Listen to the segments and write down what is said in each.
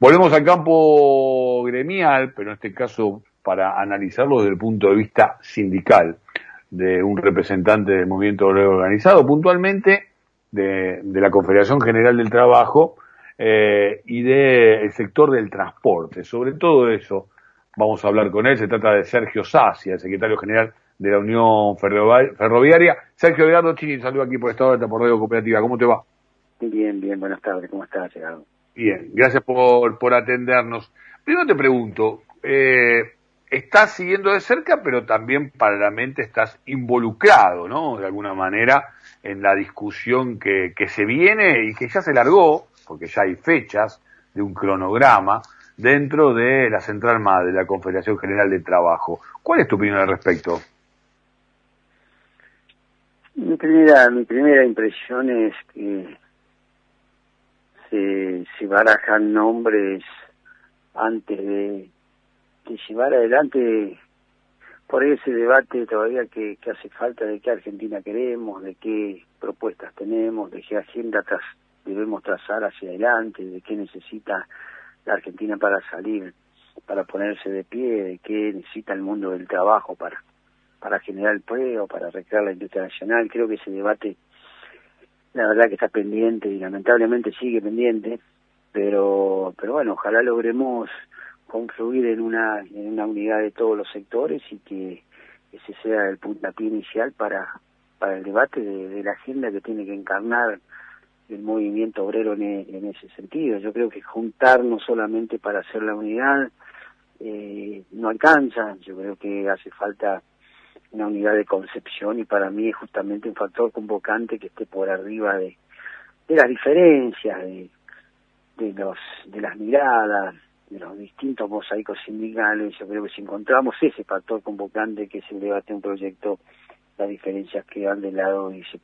Volvemos al campo gremial, pero en este caso para analizarlo desde el punto de vista sindical de un representante del movimiento organizado, puntualmente de, la Confederación General del Trabajo eh, y del sector del transporte. Sobre todo eso vamos a hablar con él. Se trata de Sergio Sacia, el secretario general de la Unión Ferroviaria. Sergio Eduardo Chini, saludo aquí por Estado de por Radio Cooperativa. ¿Cómo te va? Bien, bien, buenas tardes. ¿Cómo estás, Gerardo? Bien, gracias por, por atendernos. Primero te pregunto, eh, estás siguiendo de cerca, pero también paralelamente estás involucrado, ¿no? De alguna manera en la discusión que, que se viene y que ya se largó, porque ya hay fechas de un cronograma dentro de la central madre de la Confederación General de Trabajo. ¿Cuál es tu opinión al respecto? Mi primera, mi primera impresión es que se, se barajan nombres antes de, llevar adelante por ese debate todavía que, hace falta de qué Argentina queremos, de qué propuestas tenemos, de qué agenda debemos trazar hacia adelante, de qué necesita la Argentina para salir, para ponerse de pie, de qué necesita el mundo del trabajo para para generar empleo, para recrear la industria nacional. Creo que ese debate la verdad que está pendiente y lamentablemente sigue pendiente, pero, pero bueno, ojalá logremos confluir en una, en una unidad de todos los sectores y que ese sea el puntapié inicial para, para el debate de, la agenda que tiene que encarnar el movimiento obrero en, en, ese sentido. Yo creo que juntarnos solamente para hacer la unidad eh, no alcanza, yo creo que hace falta una unidad de concepción y para mí es justamente un factor convocante que esté por arriba de, de las diferencias, de, de, los, de las miradas, de los distintos mosaicos sindicales. Yo creo que si encontramos ese factor convocante que es el debate de un proyecto, las diferencias quedan de lado y se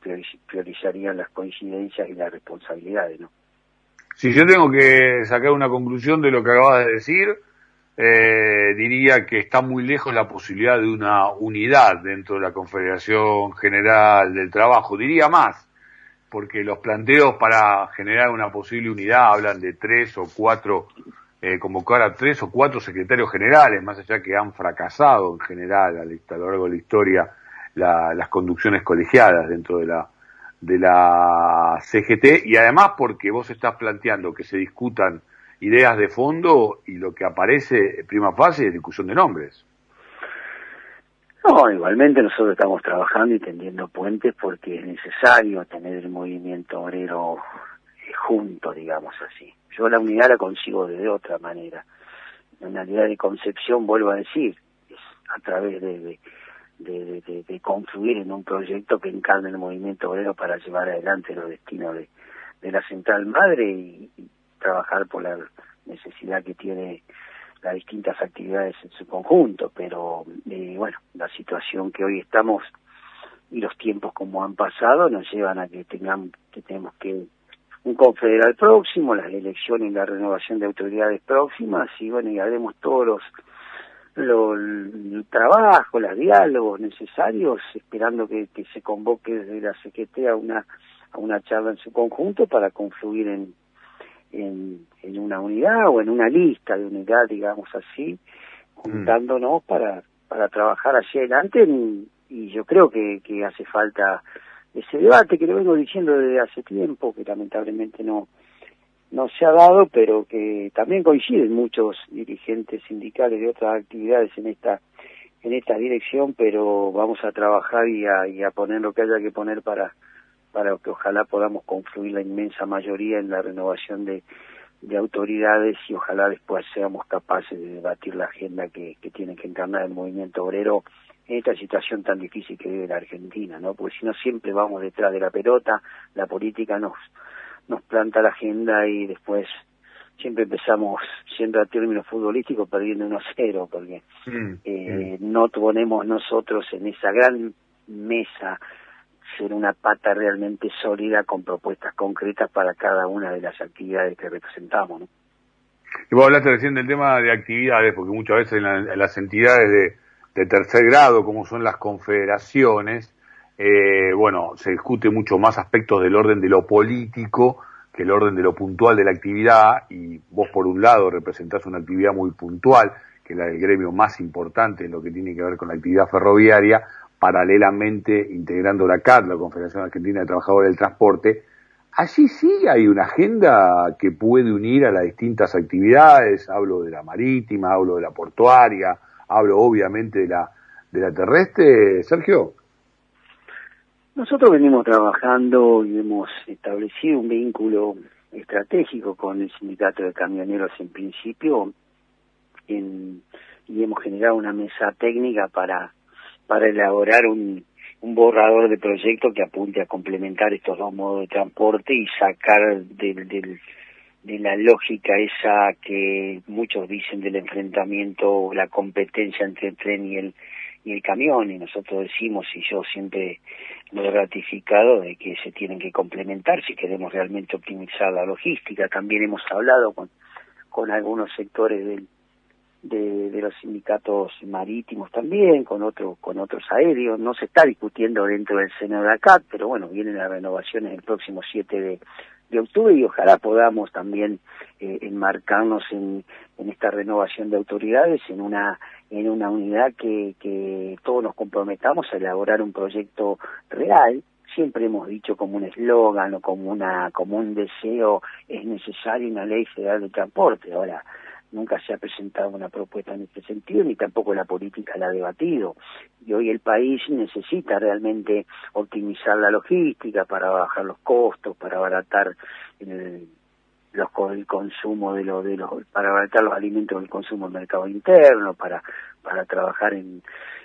priorizarían las coincidencias y las responsabilidades, ¿no? Si yo tengo que sacar una conclusión de lo que acabas de decir, eh, diría que está muy lejos la posibilidad de una unidad dentro de la Confederación General del Trabajo. Diría más, porque los planteos para generar una posible unidad hablan de tres o cuatro, eh, convocar a tres o cuatro secretarios generales, más allá que han fracasado en general a, lo largo de la historia las conducciones colegiadas dentro de la, de la CGT, y además porque vos estás planteando que se discutan ideas de fondo y lo que aparece prima fase es discusión de nombres. No, igualmente nosotros estamos trabajando y tendiendo puentes porque es necesario tener el movimiento obrero junto, digamos así. Yo la unidad la consigo de otra manera. La unidad de concepción, vuelvo a decir, es a través de, de, confluir en un proyecto que encarne el movimiento obrero para llevar adelante los destinos de, de la central madre y, trabajar por la necesidad que tiene las distintas actividades en su conjunto, pero eh, bueno, la situación que hoy estamos y los tiempos como han pasado nos llevan a que tengamos que tenemos que un confederal próximo, las elecciones y la renovación de autoridades próximas y bueno, y haremos todos los los trabajos, los diálogos necesarios, esperando que, que se convoque desde la CGT a una a una charla en su conjunto para confluir en, en, en una unidad o en una lista de unidad, digamos así, juntándonos para, para trabajar hacia adelante y yo creo que, que hace falta ese debate que lo vengo diciendo desde hace tiempo, que lamentablemente no, no se ha dado, pero que también coinciden muchos dirigentes sindicales de otras actividades en esta en esta dirección, pero vamos a trabajar y a, y a poner lo que haya que poner para para que ojalá podamos confluir la inmensa mayoría en la renovación de, de autoridades y ojalá después seamos capaces de debatir la agenda que, que tiene que encarnar el movimiento obrero en esta situación tan difícil que vive la Argentina, ¿no? Porque si no siempre vamos detrás de la pelota, la política nos nos planta la agenda y después siempre empezamos siendo a términos futbolísticos perdiendo 1-0 porque mm, eh, mm. no ponemos nosotros en esa gran mesa ser una pata realmente sólida con propuestas concretas para cada una de las actividades que representamos. ¿no? Y vos hablaste recién del tema de actividades, porque muchas veces en, las entidades de, tercer grado, como son las confederaciones, eh, bueno, se discute mucho más aspectos del orden de lo político que el orden de lo puntual de la actividad, y vos por un lado representás una actividad muy puntual, que es la del gremio más importante en lo que tiene que ver con la actividad ferroviaria, paralelamente integrando la CAT, la Confederación Argentina de Trabajadores del Transporte, allí sí hay una agenda que puede unir a las distintas actividades, hablo de la marítima, hablo de la portuaria, hablo obviamente de la, de la terrestre, Sergio. Nosotros venimos trabajando y hemos establecido un vínculo estratégico con el sindicato de camioneros en principio y hemos generado una mesa técnica para, para elaborar un, un borrador de proyecto que apunte a complementar estos dos modos de transporte y sacar del, del, de la lógica esa que muchos dicen del enfrentamiento, la competencia entre el tren y el y el camión y nosotros decimos y yo siempre lo he ratificado de que se tienen que complementar si queremos realmente optimizar la logística. También hemos hablado con, con algunos sectores del, de, los sindicatos marítimos también, con otros con otros aéreos. No se está discutiendo dentro del seno de ACAT, pero bueno, vienen las renovaciones el próximo 7 de, de octubre y ojalá podamos también eh, enmarcarnos en, en esta renovación de autoridades en una en una unidad que, que todos nos comprometamos a elaborar un proyecto real siempre hemos dicho como un eslogan o como una como un deseo es necesaria una ley federal de transporte ahora nunca se ha presentado una propuesta en este sentido ni tampoco la política la ha debatido. Y hoy el país necesita realmente optimizar la logística para bajar los costos para abaratar el, los el consumo de los de los para abaratar los alimentos del consumo del mercado interno para para trabajar en,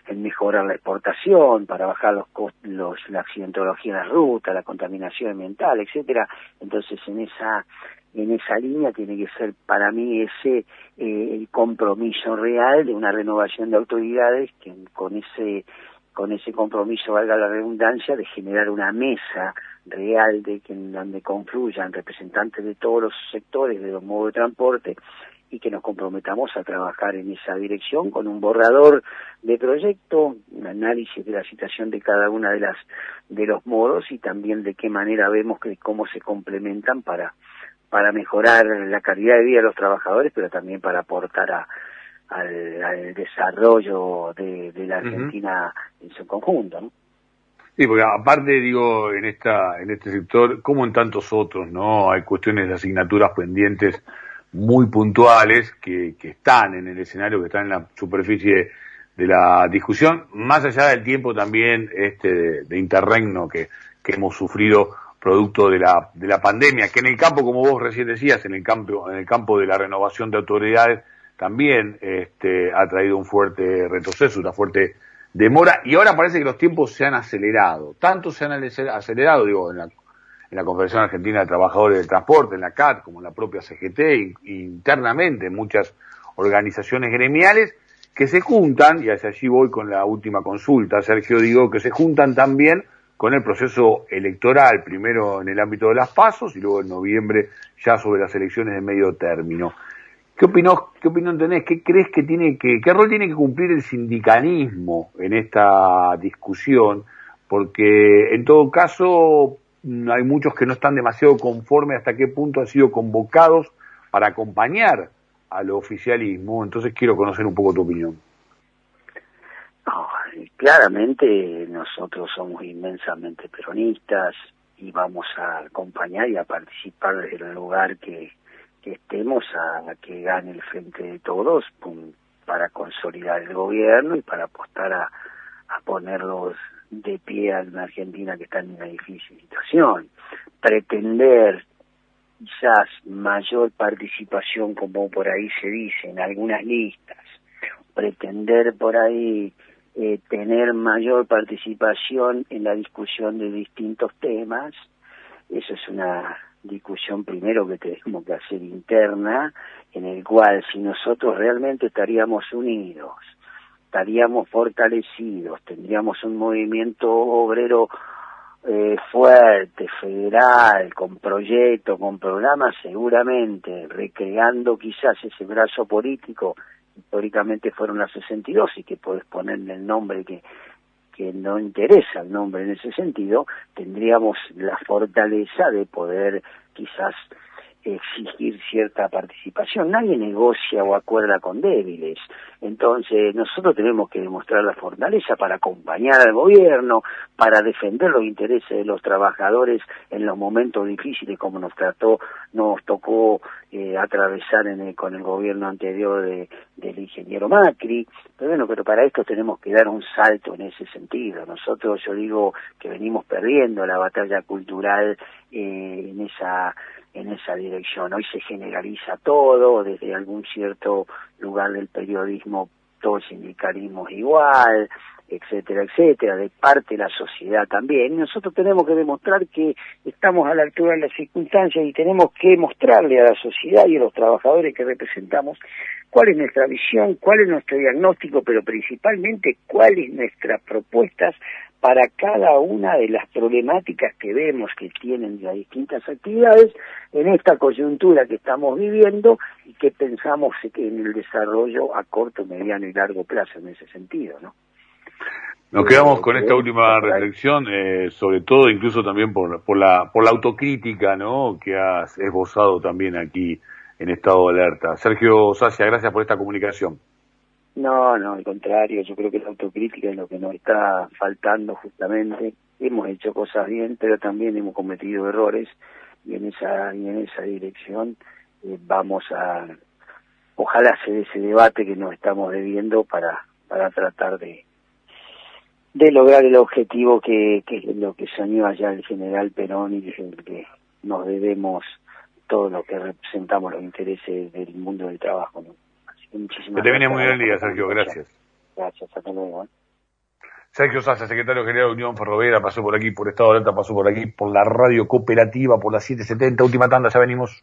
en mejorar la exportación para bajar los los la accidentología en la ruta la contaminación ambiental etcétera. Entonces en esa en esa línea tiene que ser para mí ese eh, el compromiso real de una renovación de autoridades que con ese con ese compromiso, valga la redundancia, de generar una mesa real de que donde confluyan representantes de todos los sectores de los modos de transporte y que nos comprometamos a trabajar en esa dirección con un borrador de proyecto, un análisis de la situación de cada una de las de los modos y también de qué manera vemos que cómo se complementan para para mejorar la calidad de vida de los trabajadores, pero también para aportar a, al, desarrollo de, la Argentina en su conjunto, ¿no? Sí, porque aparte digo en esta en este sector, como en tantos otros, no, hay cuestiones de asignaturas pendientes muy puntuales que, que están en el escenario, que están en la superficie de la discusión, más allá del tiempo también este de, de interregno que, que hemos sufrido producto de la, de la pandemia, que en el campo, como vos recién decías, en el campo, en el campo de la renovación de autoridades, también este, ha traído un fuerte retroceso, una fuerte demora, y ahora parece que los tiempos se han acelerado. Tanto se han acelerado, digo, en la, en la Confederación Argentina de Trabajadores del Transporte, en la CAT, como en la propia CGT, internamente en muchas organizaciones gremiales, que se juntan, y hacia allí voy con la última consulta, Sergio, digo, que se juntan también con el proceso electoral, primero en el ámbito de las pasos y luego en noviembre ya sobre las elecciones de medio término. ¿Qué, opinó, ¿Qué opinión tenés? ¿Qué crees que tiene que, qué rol tiene que cumplir el sindicalismo en esta discusión? Porque en todo caso hay muchos que no están demasiado conformes hasta qué punto han sido convocados para acompañar al oficialismo. Entonces quiero conocer un poco tu opinión. Claramente nosotros somos inmensamente peronistas y vamos a acompañar y a participar desde el lugar que, estemos a, que gane el frente de todos para consolidar el gobierno y para apostar a, a ponerlos de pie a una Argentina que está en una difícil situación. Pretender quizás mayor participación, como por ahí se dice, en algunas listas, pretender por ahí eh, tener mayor participación en la discusión de distintos temas. Eso es una discusión primero que tenemos que hacer interna, en el cual si nosotros realmente estaríamos unidos, estaríamos fortalecidos, tendríamos un movimiento obrero eh, fuerte, federal, con proyectos, con programas, seguramente recreando quizás ese brazo político históricamente fueron las 62 y que puedes ponerle el nombre que, que no interesa el nombre en ese sentido, tendríamos la fortaleza de poder quizás exigir cierta participación. Nadie negocia o acuerda con débiles. Entonces, nosotros tenemos que demostrar la fortaleza para acompañar al gobierno, para defender los intereses de los trabajadores en los momentos difíciles como nos trató, nos tocó eh, atravesar en con el gobierno anterior de, del ingeniero Macri. Pero bueno, pero para esto tenemos que dar un salto en ese sentido. Nosotros, yo digo que venimos perdiendo la batalla cultural eh, en esa en esa dirección. Hoy se generaliza todo, desde algún cierto lugar del periodismo, todo el sindicalismo es igual, etcétera, etcétera, de parte de la sociedad también. nosotros tenemos que demostrar que estamos a la altura de las circunstancias y tenemos que mostrarle a la sociedad y a los trabajadores que representamos cuál es nuestra visión, cuál es nuestro diagnóstico, pero principalmente cuáles nuestras propuestas para cada una de las problemáticas que vemos que tienen las distintas actividades en esta coyuntura que estamos viviendo y que pensamos en el desarrollo a corto, mediano y largo plazo en ese sentido, ¿no? Nos quedamos con esta última reflexión, eh, sobre todo incluso también por, por, la, por la autocrítica ¿no? que has esbozado también aquí en estado de alerta. Sergio Sacia, gracias por esta comunicación. No, no, al contrario, yo creo que la autocrítica es lo que nos está faltando justamente. Hemos hecho cosas bien, pero también hemos cometido errores y en esa, y en esa dirección eh, vamos a, ojalá se ese debate que nos estamos debiendo para, para tratar de, de lograr el objetivo que, es lo que soñó allá el general Perón y que nos debemos todo lo que representamos los intereses del mundo del trabajo. ¿no? Que te viene muy bien el día, Sergio, gracias. Gracias, hasta luego. Sergio Sasa, secretario general de Unión Ferroviaria, pasó por aquí, por Estado de Alerta, pasó por aquí, por la radio cooperativa, por la 770, última tanda, ya venimos.